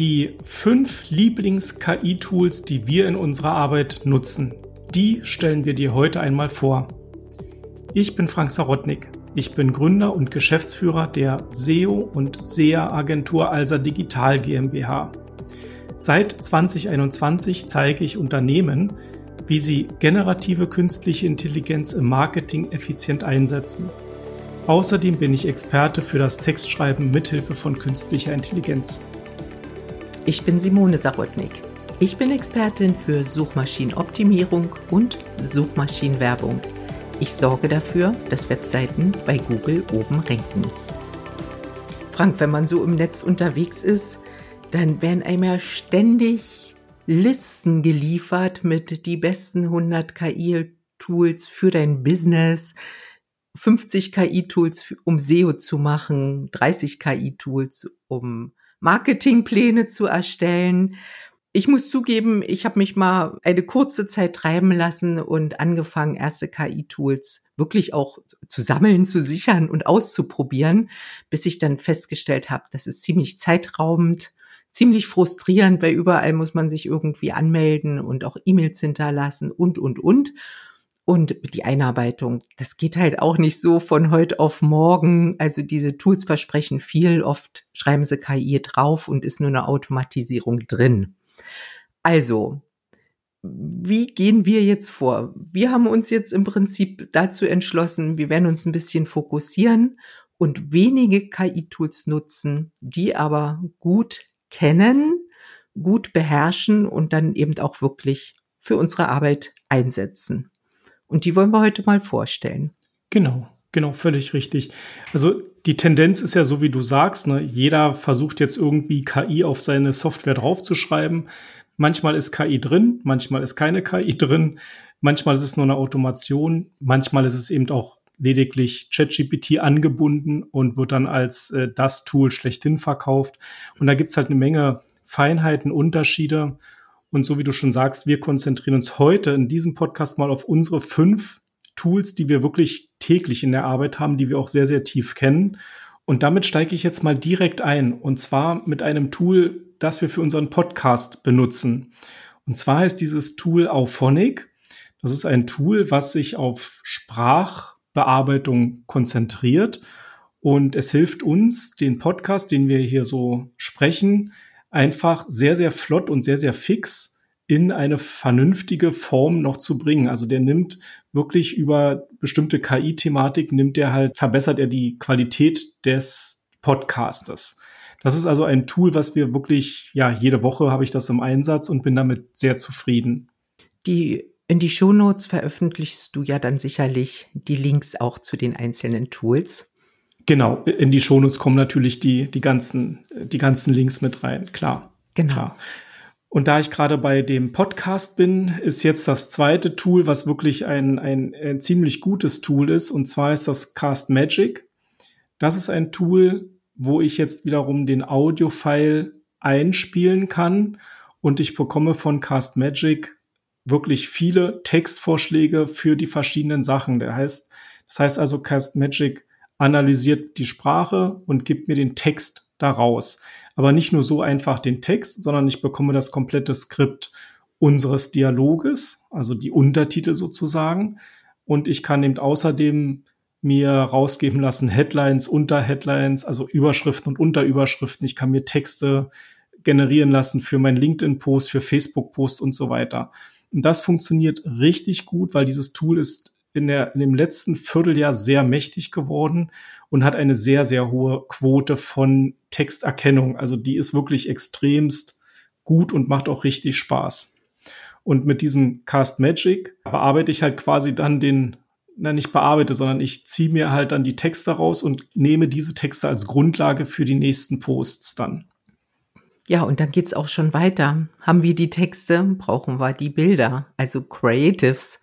Die fünf Lieblings-KI-Tools, die wir in unserer Arbeit nutzen, die stellen wir dir heute einmal vor. Ich bin Frank Sarotnik. Ich bin Gründer und Geschäftsführer der SEO und SEA-Agentur Alsa Digital GmbH. Seit 2021 zeige ich Unternehmen, wie sie generative künstliche Intelligenz im Marketing effizient einsetzen. Außerdem bin ich Experte für das Textschreiben mithilfe von künstlicher Intelligenz. Ich bin Simone Sarotnik. Ich bin Expertin für Suchmaschinenoptimierung und Suchmaschinenwerbung. Ich sorge dafür, dass Webseiten bei Google oben ranken. Frank, wenn man so im Netz unterwegs ist, dann werden einem ja ständig Listen geliefert mit die besten 100 KI-Tools für dein Business, 50 KI-Tools, um SEO zu machen, 30 KI-Tools, um Marketingpläne zu erstellen. Ich muss zugeben, ich habe mich mal eine kurze Zeit treiben lassen und angefangen, erste KI-Tools wirklich auch zu sammeln, zu sichern und auszuprobieren, bis ich dann festgestellt habe, das ist ziemlich zeitraubend, ziemlich frustrierend, weil überall muss man sich irgendwie anmelden und auch E-Mails hinterlassen und, und, und. Und die Einarbeitung, das geht halt auch nicht so von heute auf morgen. Also diese Tools versprechen viel. Oft schreiben sie KI drauf und ist nur eine Automatisierung drin. Also, wie gehen wir jetzt vor? Wir haben uns jetzt im Prinzip dazu entschlossen, wir werden uns ein bisschen fokussieren und wenige KI-Tools nutzen, die aber gut kennen, gut beherrschen und dann eben auch wirklich für unsere Arbeit einsetzen. Und die wollen wir heute mal vorstellen. Genau, genau, völlig richtig. Also die Tendenz ist ja so, wie du sagst, ne? jeder versucht jetzt irgendwie KI auf seine Software draufzuschreiben. Manchmal ist KI drin, manchmal ist keine KI drin, manchmal ist es nur eine Automation, manchmal ist es eben auch lediglich ChatGPT angebunden und wird dann als äh, das Tool schlechthin verkauft. Und da gibt's halt eine Menge Feinheiten, Unterschiede. Und so wie du schon sagst, wir konzentrieren uns heute in diesem Podcast mal auf unsere fünf Tools, die wir wirklich täglich in der Arbeit haben, die wir auch sehr, sehr tief kennen. Und damit steige ich jetzt mal direkt ein. Und zwar mit einem Tool, das wir für unseren Podcast benutzen. Und zwar heißt dieses Tool Auphonic. Das ist ein Tool, was sich auf Sprachbearbeitung konzentriert. Und es hilft uns, den Podcast, den wir hier so sprechen, einfach sehr, sehr flott und sehr, sehr fix in eine vernünftige Form noch zu bringen. Also der nimmt wirklich über bestimmte KI-Thematik, nimmt er halt, verbessert er die Qualität des Podcastes. Das ist also ein Tool, was wir wirklich, ja, jede Woche habe ich das im Einsatz und bin damit sehr zufrieden. Die in die Shownotes veröffentlichst du ja dann sicherlich die Links auch zu den einzelnen Tools. Genau, in die Shownotes kommen natürlich die, die, ganzen, die ganzen Links mit rein, klar. Genau. Klar. Und da ich gerade bei dem Podcast bin, ist jetzt das zweite Tool, was wirklich ein, ein, ein ziemlich gutes Tool ist, und zwar ist das Cast Magic. Das ist ein Tool, wo ich jetzt wiederum den Audio-File einspielen kann und ich bekomme von Cast Magic wirklich viele Textvorschläge für die verschiedenen Sachen. Der heißt, das heißt also Cast Magic analysiert die Sprache und gibt mir den Text daraus. Aber nicht nur so einfach den Text, sondern ich bekomme das komplette Skript unseres Dialoges, also die Untertitel sozusagen. Und ich kann eben außerdem mir rausgeben lassen Headlines, Unterheadlines, also Überschriften und Unterüberschriften. Ich kann mir Texte generieren lassen für meinen LinkedIn-Post, für Facebook-Post und so weiter. Und das funktioniert richtig gut, weil dieses Tool ist in, der, in dem letzten Vierteljahr sehr mächtig geworden und hat eine sehr, sehr hohe Quote von Texterkennung. Also die ist wirklich extremst gut und macht auch richtig Spaß. Und mit diesem Cast Magic bearbeite ich halt quasi dann den, na nicht bearbeite, sondern ich ziehe mir halt dann die Texte raus und nehme diese Texte als Grundlage für die nächsten Posts dann. Ja, und dann geht's auch schon weiter. Haben wir die Texte, brauchen wir die Bilder, also Creatives.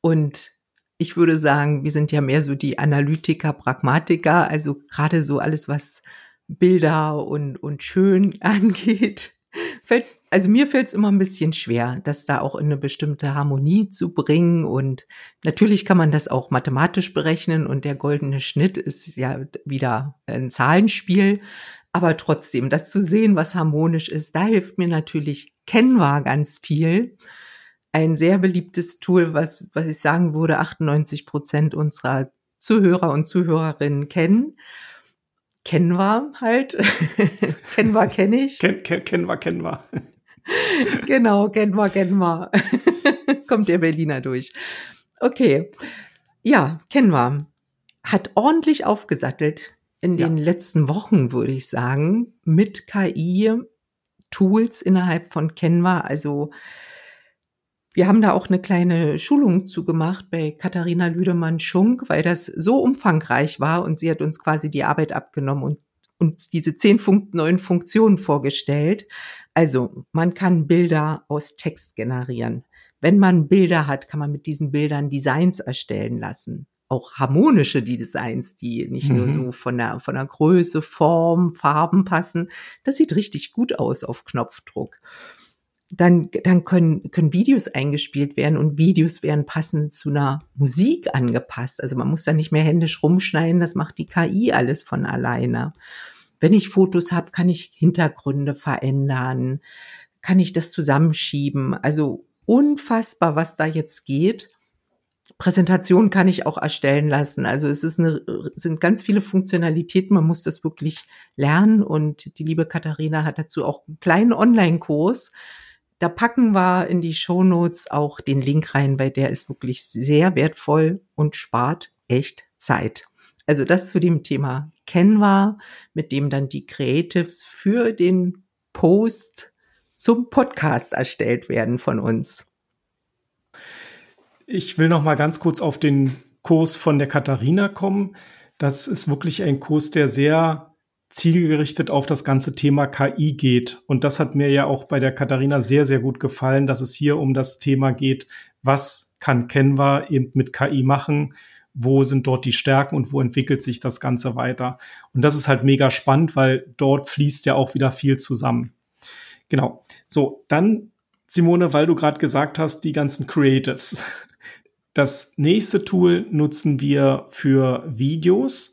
Und ich würde sagen, wir sind ja mehr so die Analytiker, Pragmatiker, also gerade so alles, was Bilder und, und schön angeht. Fällt, also mir fällt es immer ein bisschen schwer, das da auch in eine bestimmte Harmonie zu bringen. Und natürlich kann man das auch mathematisch berechnen und der goldene Schnitt ist ja wieder ein Zahlenspiel. Aber trotzdem, das zu sehen, was harmonisch ist, da hilft mir natürlich Canva ganz viel. Ein sehr beliebtes Tool, was, was ich sagen würde, 98 Prozent unserer Zuhörer und Zuhörerinnen kennen. Canva halt. Canva kenne ich. Ken, ken, Canva, Canva. genau, Canva, Canva. Kommt der Berliner durch. Okay. Ja, Canva hat ordentlich aufgesattelt in den ja. letzten Wochen, würde ich sagen, mit KI-Tools innerhalb von Canva. Also wir haben da auch eine kleine Schulung zugemacht bei Katharina Lüdemann-Schunk, weil das so umfangreich war und sie hat uns quasi die Arbeit abgenommen und uns diese zehn Fun neuen Funktionen vorgestellt. Also man kann Bilder aus Text generieren. Wenn man Bilder hat, kann man mit diesen Bildern Designs erstellen lassen auch harmonische Designs, die nicht mhm. nur so von der, von der Größe, Form, Farben passen. Das sieht richtig gut aus auf Knopfdruck. Dann, dann können, können Videos eingespielt werden und Videos werden passend zu einer Musik angepasst. Also man muss da nicht mehr händisch rumschneiden, das macht die KI alles von alleine. Wenn ich Fotos habe, kann ich Hintergründe verändern, kann ich das zusammenschieben. Also unfassbar, was da jetzt geht. Präsentation kann ich auch erstellen lassen. Also es ist eine, sind ganz viele Funktionalitäten. Man muss das wirklich lernen. Und die liebe Katharina hat dazu auch einen kleinen Online-Kurs. Da packen wir in die Show Notes auch den Link rein, weil der ist wirklich sehr wertvoll und spart echt Zeit. Also das zu dem Thema Canva, mit dem dann die Creatives für den Post zum Podcast erstellt werden von uns. Ich will noch mal ganz kurz auf den Kurs von der Katharina kommen. Das ist wirklich ein Kurs, der sehr zielgerichtet auf das ganze Thema KI geht. Und das hat mir ja auch bei der Katharina sehr, sehr gut gefallen, dass es hier um das Thema geht, was kann Canva eben mit KI machen, wo sind dort die Stärken und wo entwickelt sich das Ganze weiter. Und das ist halt mega spannend, weil dort fließt ja auch wieder viel zusammen. Genau. So, dann Simone, weil du gerade gesagt hast, die ganzen Creatives. Das nächste Tool nutzen wir für Videos.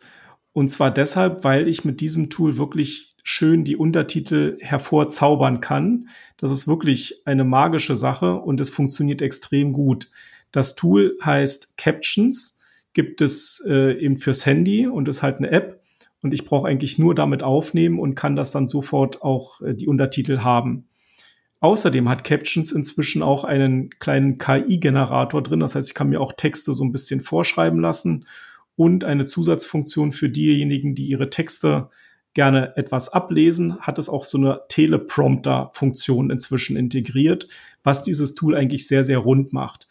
Und zwar deshalb, weil ich mit diesem Tool wirklich schön die Untertitel hervorzaubern kann. Das ist wirklich eine magische Sache und es funktioniert extrem gut. Das Tool heißt Captions, gibt es äh, eben fürs Handy und ist halt eine App. Und ich brauche eigentlich nur damit aufnehmen und kann das dann sofort auch äh, die Untertitel haben. Außerdem hat Captions inzwischen auch einen kleinen KI-Generator drin. Das heißt, ich kann mir auch Texte so ein bisschen vorschreiben lassen und eine Zusatzfunktion für diejenigen, die ihre Texte gerne etwas ablesen, hat es auch so eine Teleprompter-Funktion inzwischen integriert, was dieses Tool eigentlich sehr, sehr rund macht.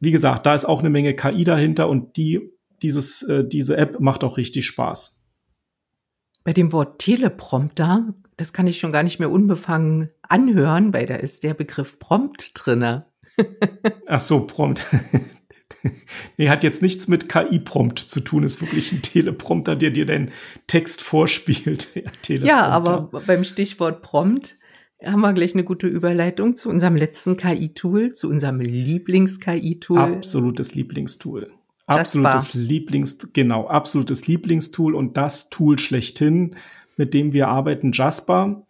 Wie gesagt, da ist auch eine Menge KI dahinter und die, dieses, äh, diese App macht auch richtig Spaß. Bei dem Wort Teleprompter das kann ich schon gar nicht mehr unbefangen anhören, weil da ist der Begriff Prompt drinne. Ach so, Prompt. nee, hat jetzt nichts mit KI-Prompt zu tun, ist wirklich ein Teleprompter, der dir deinen Text vorspielt. Ja, ja, aber beim Stichwort Prompt haben wir gleich eine gute Überleitung zu unserem letzten KI-Tool, zu unserem Lieblings-KI-Tool. Absolutes Lieblingstool. Absolutes Lieblings, genau, absolutes Lieblingstool und das Tool schlechthin, mit dem wir arbeiten, Jasper.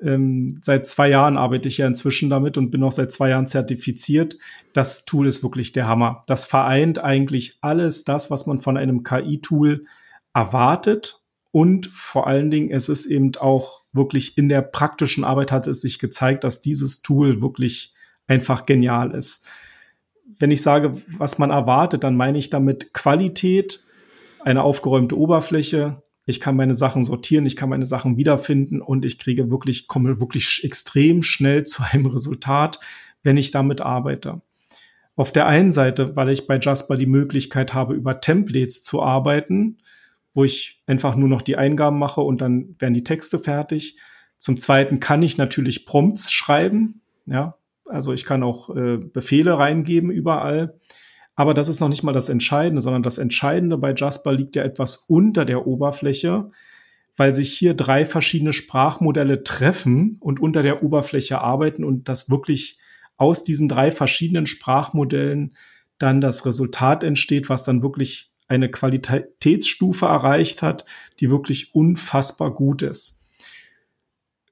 Ähm, seit zwei Jahren arbeite ich ja inzwischen damit und bin auch seit zwei Jahren zertifiziert. Das Tool ist wirklich der Hammer. Das vereint eigentlich alles das, was man von einem KI-Tool erwartet. Und vor allen Dingen, es ist eben auch wirklich in der praktischen Arbeit hat es sich gezeigt, dass dieses Tool wirklich einfach genial ist. Wenn ich sage, was man erwartet, dann meine ich damit Qualität, eine aufgeräumte Oberfläche, ich kann meine Sachen sortieren, ich kann meine Sachen wiederfinden und ich kriege wirklich, komme wirklich extrem schnell zu einem Resultat, wenn ich damit arbeite. Auf der einen Seite, weil ich bei Jasper die Möglichkeit habe, über Templates zu arbeiten, wo ich einfach nur noch die Eingaben mache und dann werden die Texte fertig. Zum Zweiten kann ich natürlich Prompts schreiben, ja, also ich kann auch äh, Befehle reingeben überall. Aber das ist noch nicht mal das Entscheidende, sondern das Entscheidende bei Jasper liegt ja etwas unter der Oberfläche, weil sich hier drei verschiedene Sprachmodelle treffen und unter der Oberfläche arbeiten und das wirklich aus diesen drei verschiedenen Sprachmodellen dann das Resultat entsteht, was dann wirklich eine Qualitätsstufe erreicht hat, die wirklich unfassbar gut ist.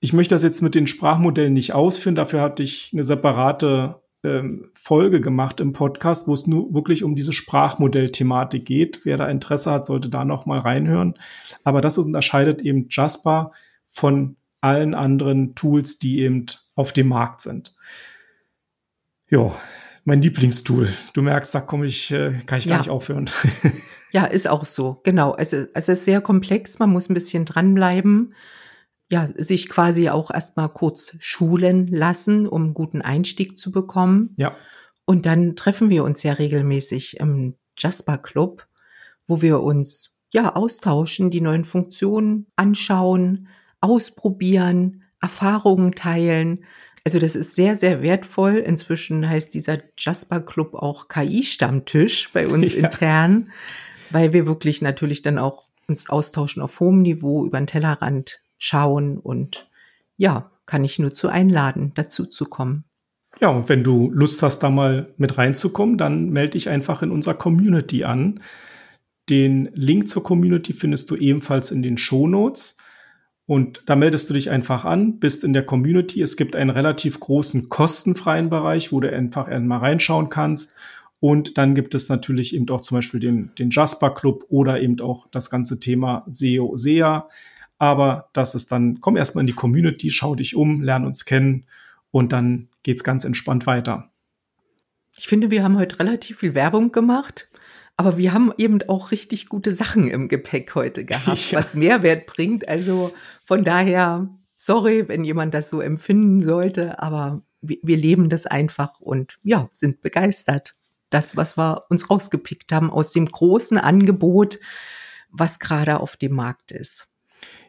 Ich möchte das jetzt mit den Sprachmodellen nicht ausführen. Dafür hatte ich eine separate ähm, Folge gemacht im Podcast, wo es nur wirklich um diese Sprachmodell-Thematik geht. Wer da Interesse hat, sollte da noch mal reinhören. Aber das unterscheidet eben Jasper von allen anderen Tools, die eben auf dem Markt sind. Ja, mein Lieblingstool. Du merkst, da komme ich, äh, kann ich ja. gar nicht aufhören. ja, ist auch so. Genau. Es ist, es ist sehr komplex. Man muss ein bisschen dranbleiben. Ja, sich quasi auch erstmal kurz schulen lassen, um einen guten Einstieg zu bekommen. Ja. Und dann treffen wir uns ja regelmäßig im Jasper Club, wo wir uns ja austauschen, die neuen Funktionen anschauen, ausprobieren, Erfahrungen teilen also das ist sehr, sehr wertvoll. Inzwischen heißt dieser Jasper Club auch KI-Stammtisch bei uns ja. intern, weil wir wirklich natürlich dann auch uns austauschen auf hohem Niveau über den Tellerrand schauen und ja, kann ich nur zu einladen, dazu zu kommen. Ja, und wenn du Lust hast, da mal mit reinzukommen, dann melde dich einfach in unserer Community an. Den Link zur Community findest du ebenfalls in den Show Notes. Und da meldest du dich einfach an, bist in der Community. Es gibt einen relativ großen kostenfreien Bereich, wo du einfach einmal reinschauen kannst. Und dann gibt es natürlich eben auch zum Beispiel den, den Jasper Club oder eben auch das ganze Thema SEO, SEA. Aber das ist dann, komm erstmal in die Community, schau dich um, lern uns kennen und dann geht's ganz entspannt weiter. Ich finde, wir haben heute relativ viel Werbung gemacht. Aber wir haben eben auch richtig gute Sachen im Gepäck heute gehabt, ja. was Mehrwert bringt. Also von daher, sorry, wenn jemand das so empfinden sollte, aber wir, wir leben das einfach und ja, sind begeistert. Das, was wir uns rausgepickt haben aus dem großen Angebot, was gerade auf dem Markt ist.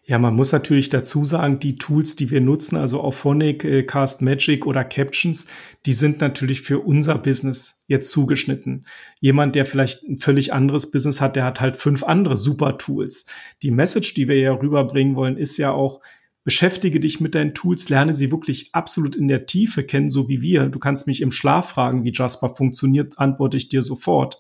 Ja, man muss natürlich dazu sagen, die Tools, die wir nutzen, also Auphonic, äh, Cast Magic oder Captions, die sind natürlich für unser Business jetzt zugeschnitten. Jemand, der vielleicht ein völlig anderes Business hat, der hat halt fünf andere super Tools. Die Message, die wir ja rüberbringen wollen, ist ja auch, beschäftige dich mit deinen Tools, lerne sie wirklich absolut in der Tiefe kennen, so wie wir. Du kannst mich im Schlaf fragen, wie Jasper funktioniert, antworte ich dir sofort.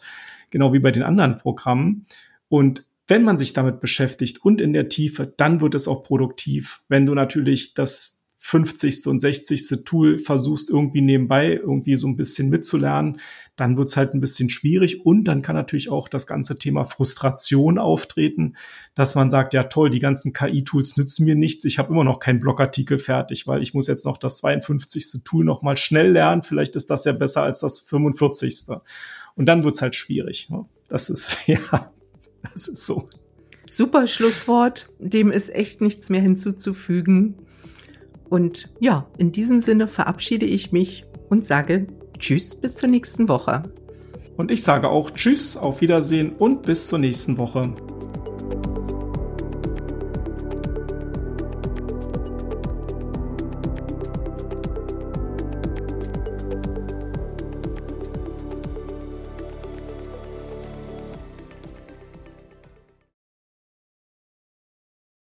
Genau wie bei den anderen Programmen. Und wenn man sich damit beschäftigt und in der Tiefe, dann wird es auch produktiv. Wenn du natürlich das 50. und 60. Tool versuchst irgendwie nebenbei irgendwie so ein bisschen mitzulernen, dann wird es halt ein bisschen schwierig und dann kann natürlich auch das ganze Thema Frustration auftreten, dass man sagt, ja toll, die ganzen KI-Tools nützen mir nichts, ich habe immer noch keinen Blogartikel fertig, weil ich muss jetzt noch das 52. Tool noch mal schnell lernen, vielleicht ist das ja besser als das 45. Und dann wird es halt schwierig. Ne? Das ist ja das ist so. Super Schlusswort. Dem ist echt nichts mehr hinzuzufügen. Und ja, in diesem Sinne verabschiede ich mich und sage Tschüss bis zur nächsten Woche. Und ich sage auch Tschüss, auf Wiedersehen und bis zur nächsten Woche.